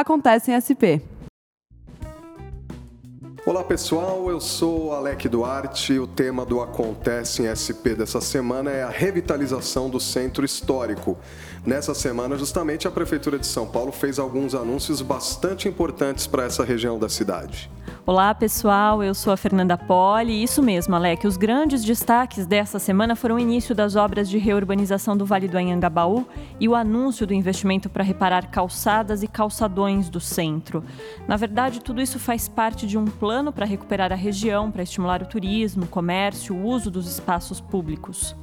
Acontece em SP. Olá pessoal, eu sou Alec Duarte. O tema do Acontece em SP dessa semana é a revitalização do centro histórico. Nessa semana, justamente, a Prefeitura de São Paulo fez alguns anúncios bastante importantes para essa região da cidade. Olá, pessoal. Eu sou a Fernanda Poli. Isso mesmo, Alec. Os grandes destaques dessa semana foram o início das obras de reurbanização do Vale do Anhangabaú e o anúncio do investimento para reparar calçadas e calçadões do centro. Na verdade, tudo isso faz parte de um plano para recuperar a região, para estimular o turismo, o comércio, o uso dos espaços públicos.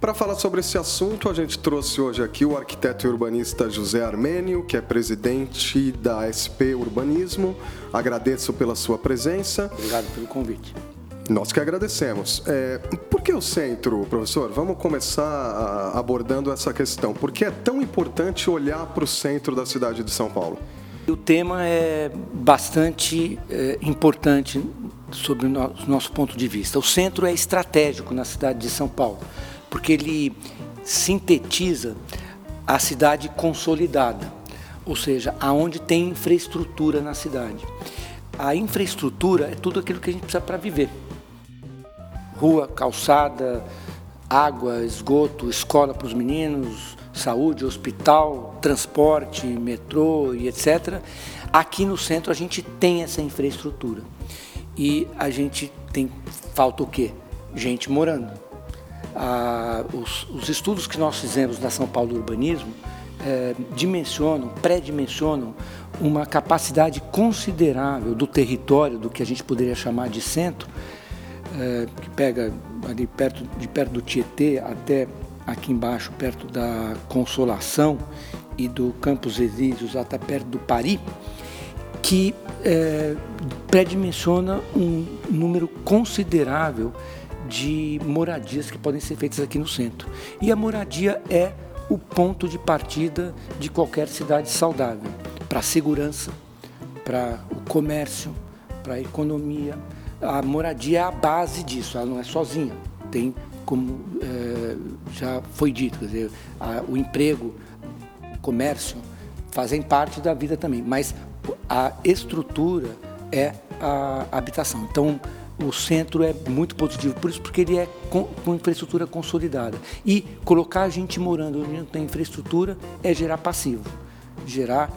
Para falar sobre esse assunto, a gente trouxe hoje aqui o arquiteto e urbanista José Armênio, que é presidente da SP Urbanismo. Agradeço pela sua presença. Obrigado pelo convite. Nós que agradecemos. É, por que o centro, professor? Vamos começar abordando essa questão. Por que é tão importante olhar para o centro da cidade de São Paulo? O tema é bastante é, importante sob o nosso ponto de vista. O centro é estratégico na cidade de São Paulo porque ele sintetiza a cidade consolidada, ou seja, aonde tem infraestrutura na cidade. A infraestrutura é tudo aquilo que a gente precisa para viver. Rua, calçada, água, esgoto, escola para os meninos, saúde, hospital, transporte, metrô e etc. Aqui no centro a gente tem essa infraestrutura. E a gente tem falta o quê? Gente morando ah, os, os, estudos que nós fizemos na São Paulo Urbanismo é, dimensionam, pré-dimensionam uma capacidade considerável do território, do que a gente poderia chamar de centro, é, que pega ali perto, de perto do Tietê até aqui embaixo, perto da Consolação e do Campos Elíseos até perto do Pari, que é, pré-dimensiona um número considerável de moradias que podem ser feitas aqui no centro. E a moradia é o ponto de partida de qualquer cidade saudável para a segurança, para o comércio, para a economia. A moradia é a base disso, ela não é sozinha. Tem, como é, já foi dito, quer dizer, a, o emprego, o comércio fazem parte da vida também, mas a estrutura é a habitação. Então, o centro é muito positivo, por isso porque ele é com, com, infraestrutura consolidada. E colocar a gente morando onde não tem infraestrutura é gerar passivo, gerar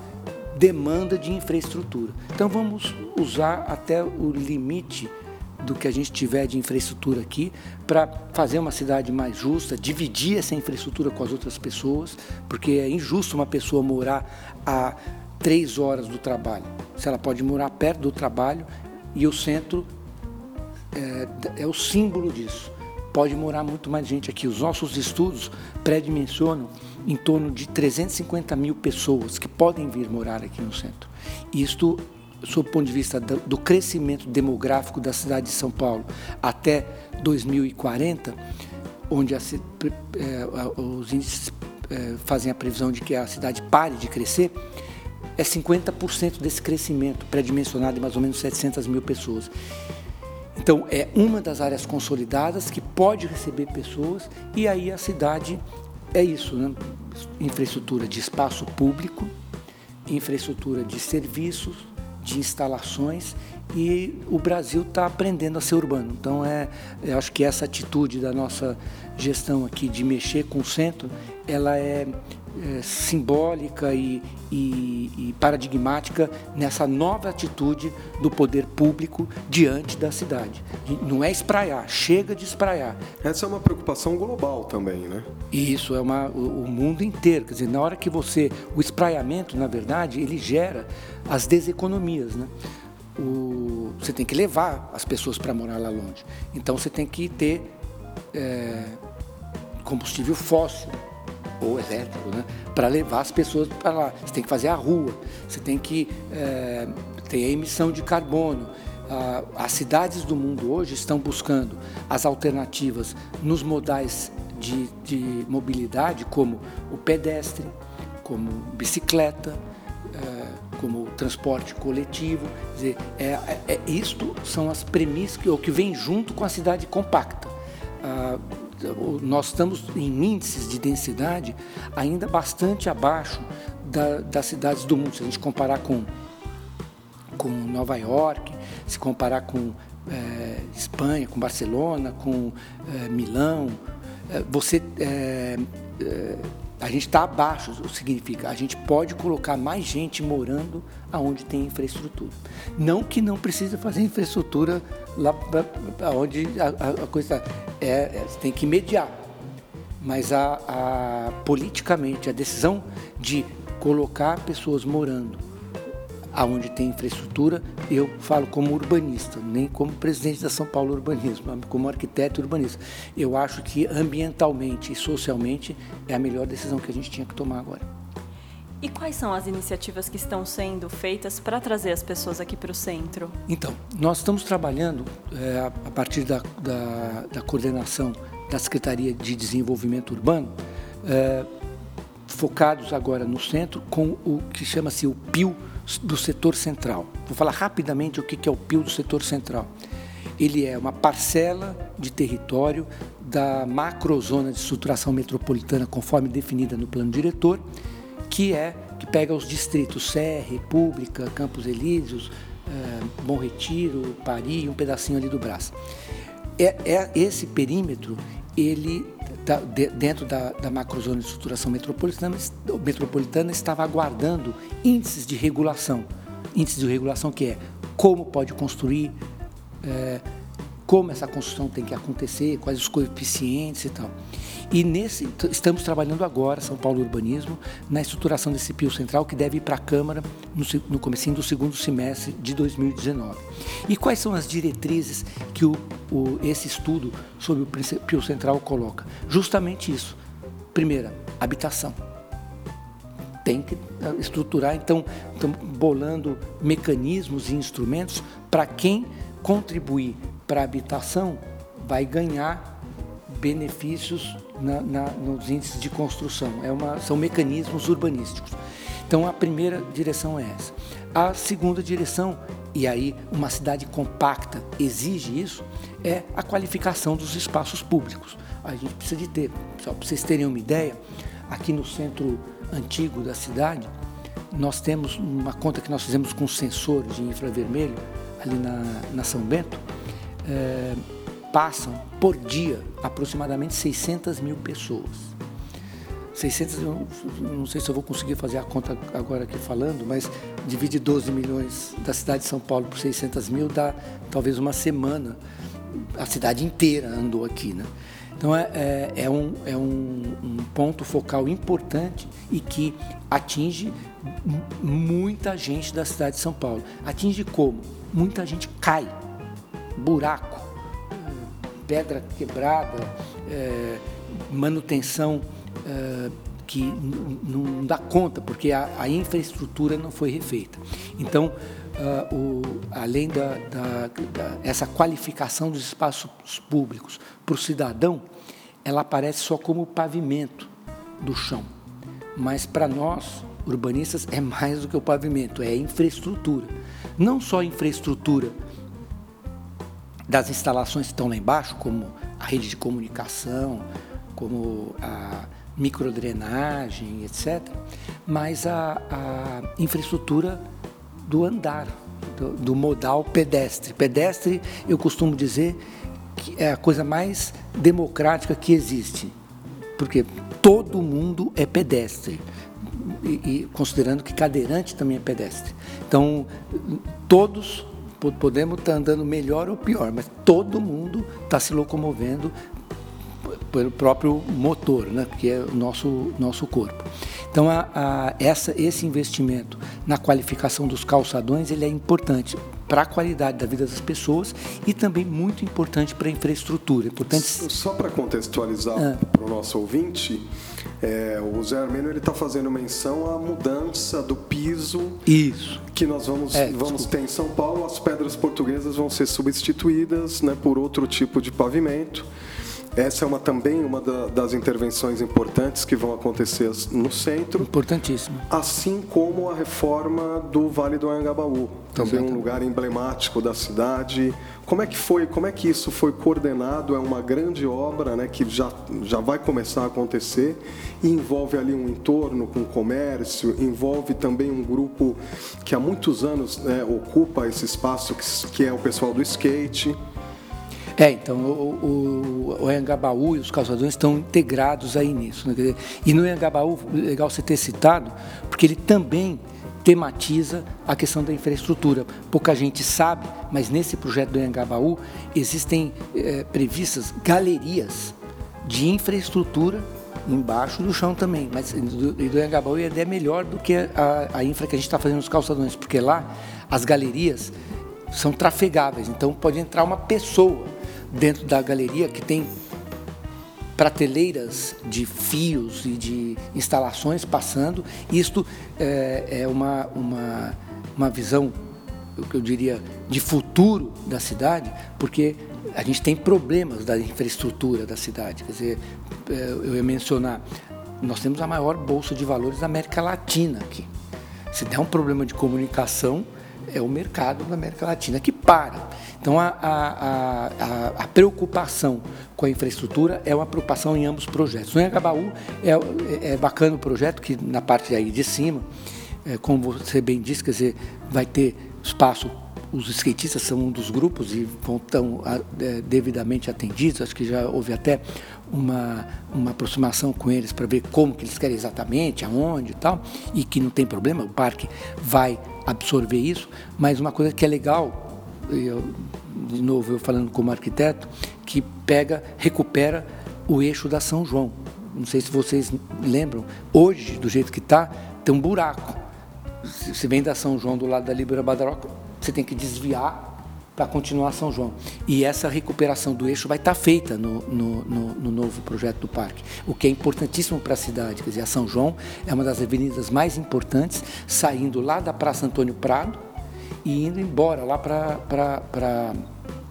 demanda de infraestrutura. Então vamos usar até o limite do que a gente tiver de infraestrutura aqui para fazer uma cidade mais justa, dividir essa infraestrutura com as outras pessoas, porque é injusto uma pessoa morar a três horas do trabalho. Se ela pode morar perto do trabalho e o centro é, é o símbolo disso. Pode morar muito mais gente aqui. Os nossos estudos pré-dimensionam em torno de 350 mil pessoas que podem vir morar aqui no centro. Isto, sob o ponto de vista do, crescimento demográfico da cidade de São Paulo até 2040, onde a, é, os índices é, fazem a previsão de que a cidade pare de crescer, é 50% desse crescimento pré-dimensionado em mais ou menos 700 mil pessoas. Então, é uma das áreas consolidadas que pode receber pessoas e aí a cidade é isso, né? infraestrutura de espaço público, infraestrutura de serviços, de instalações e o Brasil está aprendendo a ser urbano. Então, é, eu acho que essa atitude da nossa gestão aqui de mexer com o centro, ela é é, simbólica e, e, e, paradigmática nessa nova atitude do poder público diante da cidade. Não é espraiar, chega de espraiar. Essa é uma preocupação global também, né? Isso, é uma, o, o mundo inteiro. Quer dizer, na hora que você. O espraiamento, na verdade, ele gera as deseconomias, né? O, você tem que levar as pessoas para morar lá longe. Então você tem que ter é, combustível fóssil ou elétrico, né? para levar as pessoas para lá. Você tem que fazer a rua, você tem que é, ter a emissão de carbono. As cidades do mundo hoje estão buscando as alternativas nos modais de, de mobilidade, como o pedestre, como bicicleta, como transporte coletivo. Dizer, é, é, é, isto são as premissas que, ou que vem junto com a cidade compacta. Ah, nós estamos em índices de densidade ainda bastante abaixo da, das cidades do mundo. Se a gente comparar com, com Nova York, se comparar com é, Espanha, com Barcelona, com é, Milão, é, você é, é, a gente está abaixo, o significa? A gente pode colocar mais gente morando aonde tem infraestrutura. Não que não precisa fazer infraestrutura lá onde a, a coisa é, é, tem que mediar, mas a, a, politicamente a decisão de colocar pessoas morando aonde tem infraestrutura, eu falo como urbanista, nem como presidente da São Paulo Urbanismo, como arquiteto urbanista. Eu acho que ambientalmente e socialmente é a melhor decisão que a gente tinha que tomar agora. E quais são as iniciativas que estão sendo feitas para trazer as pessoas aqui para o centro? Então, nós estamos trabalhando é, a partir da, da, da, coordenação da Secretaria de Desenvolvimento Urbano, é, focados agora no centro com o que chama-se o PIL do setor central. Vou falar rapidamente o que é o PIL do setor central. Ele é uma parcela de território da macrozona de estruturação metropolitana conforme definida no plano diretor, que é que pega os distritos Sé, República, Campos Elíseos, eh, Bom Retiro, Paris e um pedacinho ali do Brás. É, é esse perímetro ele da, de, dentro da, da macrozona de estruturação metropolitana, metropolitana estava aguardando índices de regulação. Índices de regulação que é como pode construir, é, como essa construção tem que acontecer, quais os coeficientes e tal. E nesse estamos trabalhando agora, São Paulo Urbanismo, na estruturação desse PIO central que deve ir para a Câmara no, no comecinho do segundo semestre de 2019. E quais são as diretrizes que o, o, esse estudo sobre o PIO central coloca? Justamente isso. Primeira, habitação. Tem que estruturar, então, bolando mecanismos e instrumentos para quem contribuir para habitação vai ganhar benefícios na, na, nos índices de construção. É uma, são mecanismos urbanísticos. Então, a primeira direção é essa. A segunda direção, e aí uma cidade compacta exige isso, é a qualificação dos espaços públicos. A gente precisa de ter, só para vocês terem uma ideia, aqui no centro antigo da cidade, nós temos uma conta que nós fizemos com sensor de infravermelho, ali na, na São Bento, é, passam por dia aproximadamente 600 mil pessoas. 600, não sei se eu vou conseguir fazer a conta agora aqui falando, mas divide 12 milhões da cidade de São Paulo por 600 mil dá talvez uma semana. A cidade inteira andou aqui, né? Então é, é, é, um, é um, um, ponto focal importante e que atinge muita gente da cidade de São Paulo. Atinge como? Muita gente cai, buraco, pedra quebrada, é, manutenção é, que não dá conta, porque a, a, infraestrutura não foi refeita. Então, uh, o, além da, da, da, essa qualificação dos espaços públicos para o cidadão, ela aparece só como pavimento do chão. Mas para nós, urbanistas, é mais do que o pavimento, é infraestrutura. Não só infraestrutura das instalações que estão lá embaixo, como a rede de comunicação, como a microdrenagem, etc., mas a, a infraestrutura do andar, do, do, modal pedestre. Pedestre, eu costumo dizer que é a coisa mais democrática que existe, porque todo mundo é pedestre. E, e considerando que cadeirante também é pedestre. Então, todos podemos estar tá andando melhor ou pior, mas todo mundo está se locomovendo pelo próprio motor, né, que é o nosso, nosso corpo. Então, a, a, essa, esse investimento na qualificação dos calçadões ele é importante para a qualidade da vida das pessoas e também muito importante para a infraestrutura. Importante... Só para contextualizar ah. para o nosso ouvinte, é, o Zé Armênio ele está fazendo menção à mudança do piso Isso. que nós vamos, é, vamos ter em São Paulo. As pedras portuguesas vão ser substituídas né, por outro tipo de pavimento. Essa é uma, também uma da, das intervenções importantes que vão acontecer no centro. Importantíssimo. Assim como a reforma do Vale do Anhangabaú, também Exatamente. um lugar emblemático da cidade. Como é que foi, como é que isso foi coordenado? É uma grande obra né, que já, já vai começar a acontecer e envolve ali um entorno com comércio, envolve também um grupo que há muitos anos né, ocupa esse espaço, que, que é o pessoal do skate. É, então o, o, o e os calçadões estão integrados aí nisso. Né? E no Anhangabaú, legal você ter citado, porque ele também tematiza a questão da infraestrutura. Pouca gente sabe, mas nesse projeto do Anhangabaú existem é, previstas galerias de infraestrutura embaixo do chão também. Mas do, Anhangabaú é melhor do que a, a infra que a gente está fazendo nos calçadões, porque lá as galerias são trafegáveis, então pode entrar uma pessoa dentro da galeria que tem prateleiras de fios e de instalações passando. Isto é, é uma, uma, uma visão, eu diria, de futuro da cidade, porque a gente tem problemas da infraestrutura da cidade. Quer dizer, é, eu ia mencionar, nós temos a maior bolsa de valores da América Latina aqui. Se der um problema de comunicação, é o mercado da América Latina que para. Então, a, a, a, a, preocupação com a infraestrutura é uma preocupação em ambos os projetos. No Engabaú é, é bacana o projeto, que na parte aí de cima, é, como você bem disse, quer dizer, vai ter espaço os skatistas são um dos grupos e vão tão é, devidamente atendidos. Acho que já houve até uma, uma aproximação com eles para ver como que eles querem exatamente, aonde e tal, e que não tem problema, o parque vai absorver isso. Mas uma coisa que é legal eu, de novo eu falando como arquiteto, que pega, recupera o eixo da São João. Não sei se vocês lembram, hoje, do jeito que está, tem um buraco. Se vem da São João do lado da Libera Badaroca, você tem que desviar para continuar São João. E essa recuperação do eixo vai estar tá feita no, no, no, no, novo projeto do parque, o que é importantíssimo para a cidade. Quer dizer, a São João é uma das avenidas mais importantes, saindo lá da Praça Antônio Prado, e indo embora lá para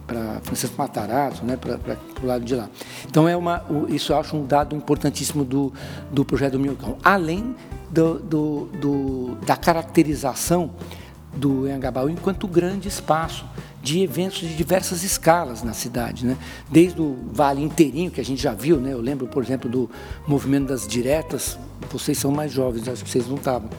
para Francisco Matarazzo, né, para o lado de lá. Então é uma, isso eu acho um dado importantíssimo do, do projeto do Minhocão. Além do, do, do, da caracterização do Anhangabaú enquanto grande espaço de eventos de diversas escalas na cidade, né? Desde o Vale inteirinho que a gente já viu, né? Eu lembro, por exemplo, do movimento das diretas. Vocês são mais jovens, acho que vocês não estavam.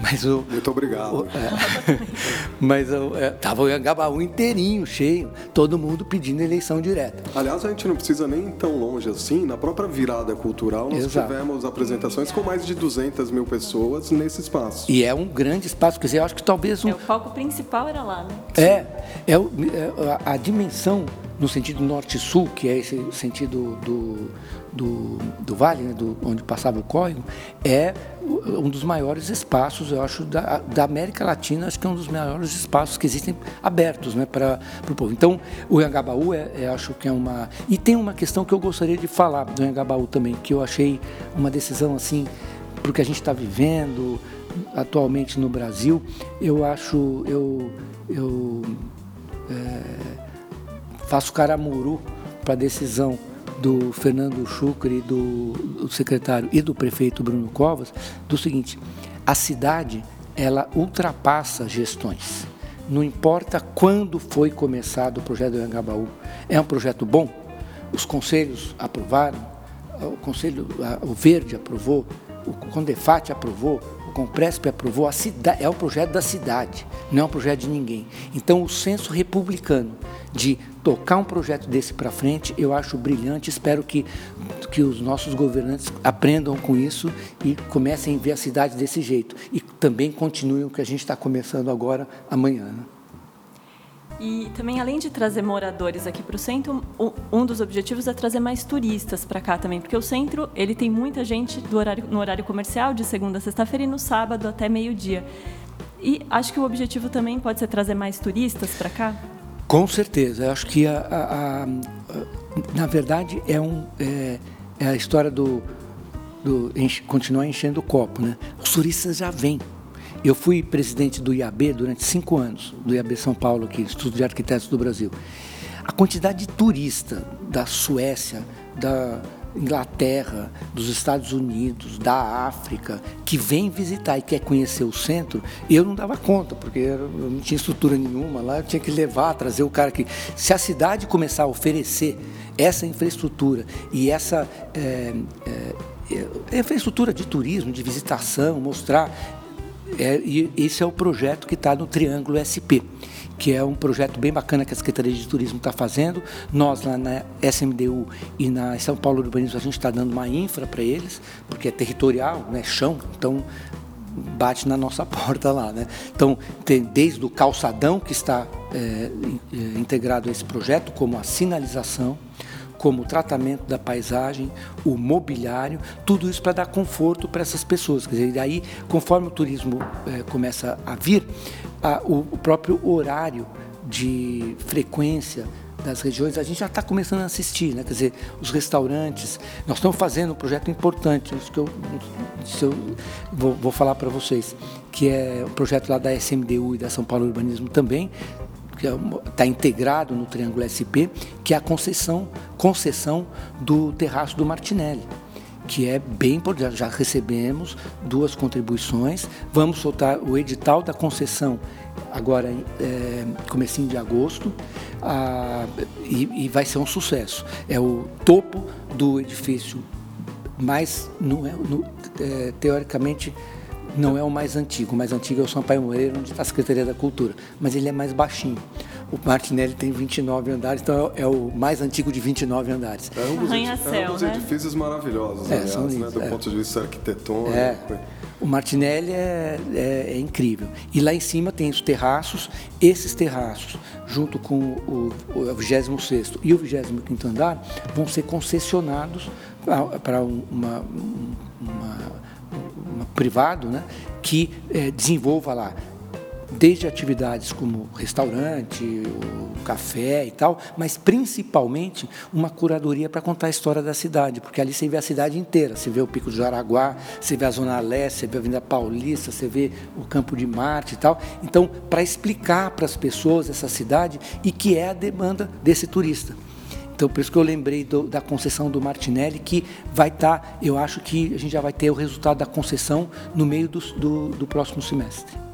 Mas o, Muito obrigado. O, é, mas estava o Angabaú inteirinho, cheio, todo mundo pedindo eleição direta. Aliás, a gente não precisa nem ir tão longe assim. Na própria virada cultural, nós Exato. tivemos apresentações com mais de 200 mil pessoas nesse espaço. E é um grande espaço, quer dizer, eu acho que talvez... Um... É, o palco principal era lá, né? É, é, é a, a dimensão no sentido norte-sul, que é esse sentido do, do, do vale, né, do, onde passava o córrego, é um dos maiores espaços, eu acho, da, da, América Latina, acho que é um dos maiores espaços que existem abertos né, para o povo. Então, o Anhangabaú, é, é, acho que é uma... E tem uma questão que eu gostaria de falar do Anhangabaú também, que eu achei uma decisão, assim, para o que a gente está vivendo atualmente no Brasil, eu acho... Eu, eu é, faço caramuru para a decisão do Fernando Chucre, do, do secretário e do prefeito Bruno Covas, do seguinte: a cidade ela ultrapassa gestões. Não importa quando foi começado o projeto do Angabaú. É um projeto bom? Os conselhos aprovaram, o Conselho, o Verde aprovou, o Condefat aprovou, Compresp aprovou, cidade, é um projeto da cidade, não é um projeto de ninguém. Então, o senso republicano de tocar um projeto desse para frente, eu acho brilhante. Espero que, que os nossos governantes aprendam com isso e comecem a ver a cidade desse jeito. E também continuem o que a gente está começando agora, amanhã. Né? E também, além de trazer moradores aqui para o centro, um dos objetivos é trazer mais turistas para cá também, porque o centro ele tem muita gente horário, no horário comercial, de segunda a sexta-feira e no sábado até meio-dia. E acho que o objetivo também pode ser trazer mais turistas para cá. Com certeza. Eu acho que, a, a, a, na verdade, é, um, é, é a história do, do enche, continuar enchendo o copo. Né? Os turistas já vêm. Eu fui presidente do IAB durante cinco anos, do IAB São Paulo, aqui, Instituto de Arquitetos do Brasil. A quantidade de turista da Suécia, da Inglaterra, dos Estados Unidos, da África, que vem visitar e quer conhecer o centro, eu não dava conta, porque eu não tinha estrutura nenhuma lá, eu tinha que levar, trazer o cara que. Se a cidade começar a oferecer essa infraestrutura e essa é, é, infraestrutura de turismo, de visitação, mostrar. É, e esse é o projeto que está no Triângulo SP que é um projeto bem bacana que a Secretaria de Turismo está fazendo. Nós, lá na SMDU e na São Paulo Urbanismo, a gente está dando uma infra para eles, porque é territorial, né, chão, então bate na nossa porta lá. Né? Então, tem desde o calçadão, que está é, integrado a esse projeto, como a sinalização, como o tratamento da paisagem, o mobiliário, tudo isso para dar conforto para essas pessoas. Quer dizer, daí, conforme o turismo é, começa a vir, a, o, o próprio horário de frequência das regiões, a gente já está começando a assistir, né? quer dizer, os restaurantes. Nós estamos fazendo um projeto importante, isso que eu, isso eu vou, vou falar para vocês, que é um projeto lá da SMDU e da São Paulo Urbanismo também, que está é integrado no Triângulo SP, que é a concessão, concessão do terraço do Martinelli que é bem importante. Já recebemos duas contribuições. Vamos soltar o edital da concessão agora é, comecinho de agosto ah, e, e, vai ser um sucesso. É o topo do edifício mais, no, é, teoricamente, não é o mais antigo. O mais antigo é o Sampaio Moreira, onde está a Secretaria da Cultura, mas ele é mais baixinho. O Martinelli tem 29 andares, então é o mais antigo de 29 andares. É um dos, é dos né? edifícios maravilhosos, é, aliás, são né, lindos, né? do é. ponto de vista arquitetônico. É. O Martinelli é, é, é, incrível. E lá em cima tem os terraços. Esses terraços, junto com o, o 26 e o 25 andar, vão ser concessionados para uma, uma, uma, privado né, que é, desenvolva lá desde atividades como restaurante, café e tal, mas principalmente uma curadoria para contar a história da cidade, porque ali você vê a cidade inteira, você vê o Pico do Jaraguá, você vê a Zona Leste, você vê a Avenida Paulista, você vê o Campo de Marte e tal. Então, para explicar para as pessoas essa cidade e que é a demanda desse turista. Então, por isso que eu lembrei do, da concessão do Martinelli, que vai estar, tá, eu acho que a gente já vai ter o resultado da concessão no meio do, do, do próximo semestre.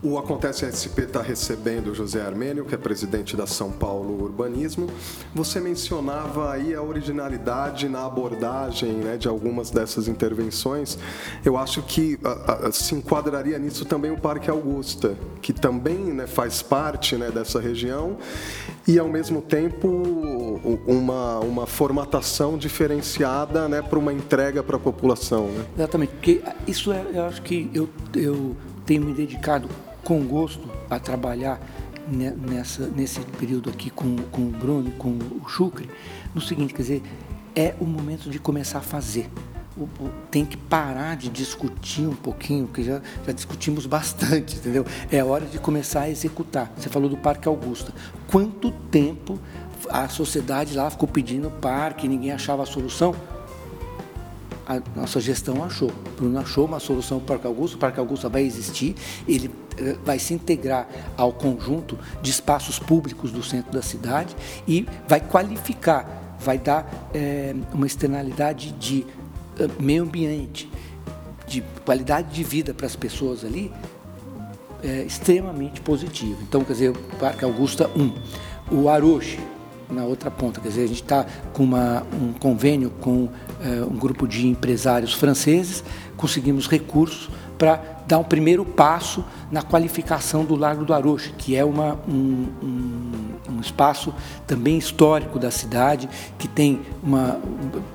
O Acontece SP está recebendo o José Armênio, que é presidente da São Paulo Urbanismo. Você mencionava aí a originalidade na abordagem né, de algumas dessas intervenções. Eu acho que a, a, se enquadraria nisso também o Parque Augusta, que também né, faz parte né, dessa região e, ao mesmo tempo, uma, uma formatação diferenciada né, para uma entrega para a população. Né? Exatamente, porque isso é, eu acho que eu, eu tenho me dedicado com gosto a trabalhar nessa, nesse período aqui com, com o Bruno, com o Chucre, no seguinte, quer dizer, é o momento de começar a fazer. Tem que parar de discutir um pouquinho, porque já, já discutimos bastante, entendeu? É hora de começar a executar. Você falou do Parque Augusta. Quanto tempo a sociedade lá ficou pedindo parque, ninguém achava a solução? a nossa gestão achou. Bruno achou uma solução para o Parque Augusta. O Parque Augusta vai existir, ele eh, vai se integrar ao conjunto de espaços públicos do centro da cidade e vai qualificar, vai dar é, uma externalidade de meio ambiente, de qualidade de vida para as pessoas ali é, extremamente positiva. Então, quer dizer, o Parque Augusta 1. O Aroche, na outra ponta. Quer dizer, a gente está com uma, um convênio com é, um grupo de empresários franceses, conseguimos recursos para dar um primeiro passo na qualificação do Largo do Aroche, que é uma, um, um, um, espaço também histórico da cidade, que tem uma,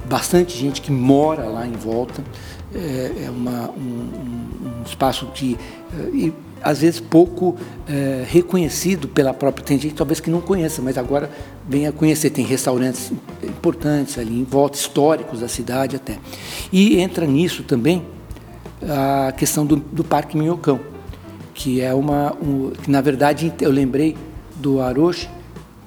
bastante gente que mora lá em volta. É, é uma, um, um, espaço que. É, às vezes pouco é, reconhecido pela própria. Tem gente talvez que não conheça, mas agora vem a conhecer. Tem restaurantes importantes ali em volta, históricos da cidade até. E entra nisso também a questão do, do Parque Minhocão, que é uma. Um, que na verdade eu lembrei do Aroche,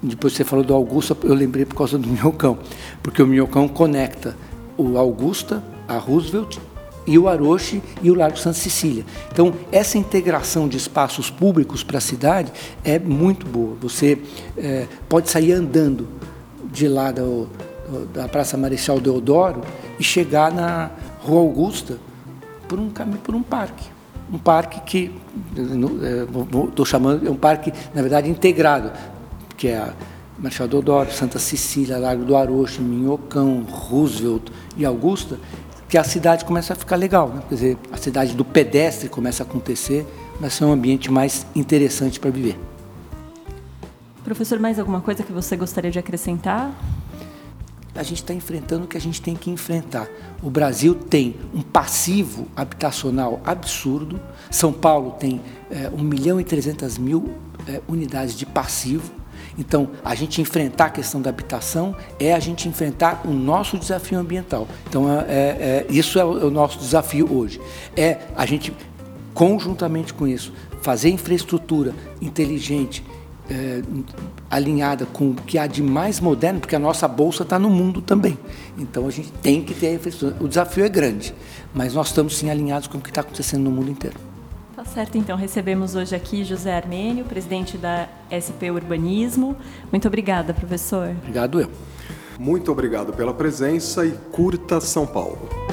depois você falou do Augusta, eu lembrei por causa do Minhocão, porque o Minhocão conecta o Augusta, a Roosevelt e o Aroche e o Largo Santa Cecília. Então, essa integração de espaços públicos para a cidade é muito boa. Você é, pode sair andando de lá do, da Praça Marechal Deodoro e chegar na Rua Augusta por um caminho, por um parque. Um parque que estou é, chamando, é um parque, na verdade, integrado, que é a Marechal Deodoro, Santa Cecília, Largo do Arocho, Minhocão, Roosevelt e Augusta, que a cidade começa a ficar legal. Né? Quer dizer, a cidade do pedestre começa a acontecer, vai ser um ambiente mais interessante para viver. Professor, mais alguma coisa que você gostaria de acrescentar? A gente está enfrentando o que a gente tem que enfrentar. O Brasil tem um passivo habitacional absurdo. São Paulo tem é, 1 milhão e 300 mil é, unidades de passivo então, a gente enfrentar a questão da habitação é a gente enfrentar o nosso desafio ambiental. Então, é, é, é isso é o, é o nosso desafio hoje. É a gente, conjuntamente com isso, fazer infraestrutura inteligente, é, alinhada com o que há de mais moderno, porque a nossa bolsa está no mundo também. Então a gente tem que ter a infraestrutura. O desafio é grande, mas nós estamos sim alinhados com o que está acontecendo no mundo inteiro. Certo, então recebemos hoje aqui José Armênio, presidente da SP Urbanismo. Muito obrigada, professor. Obrigado eu. Muito obrigado pela presença e curta São Paulo.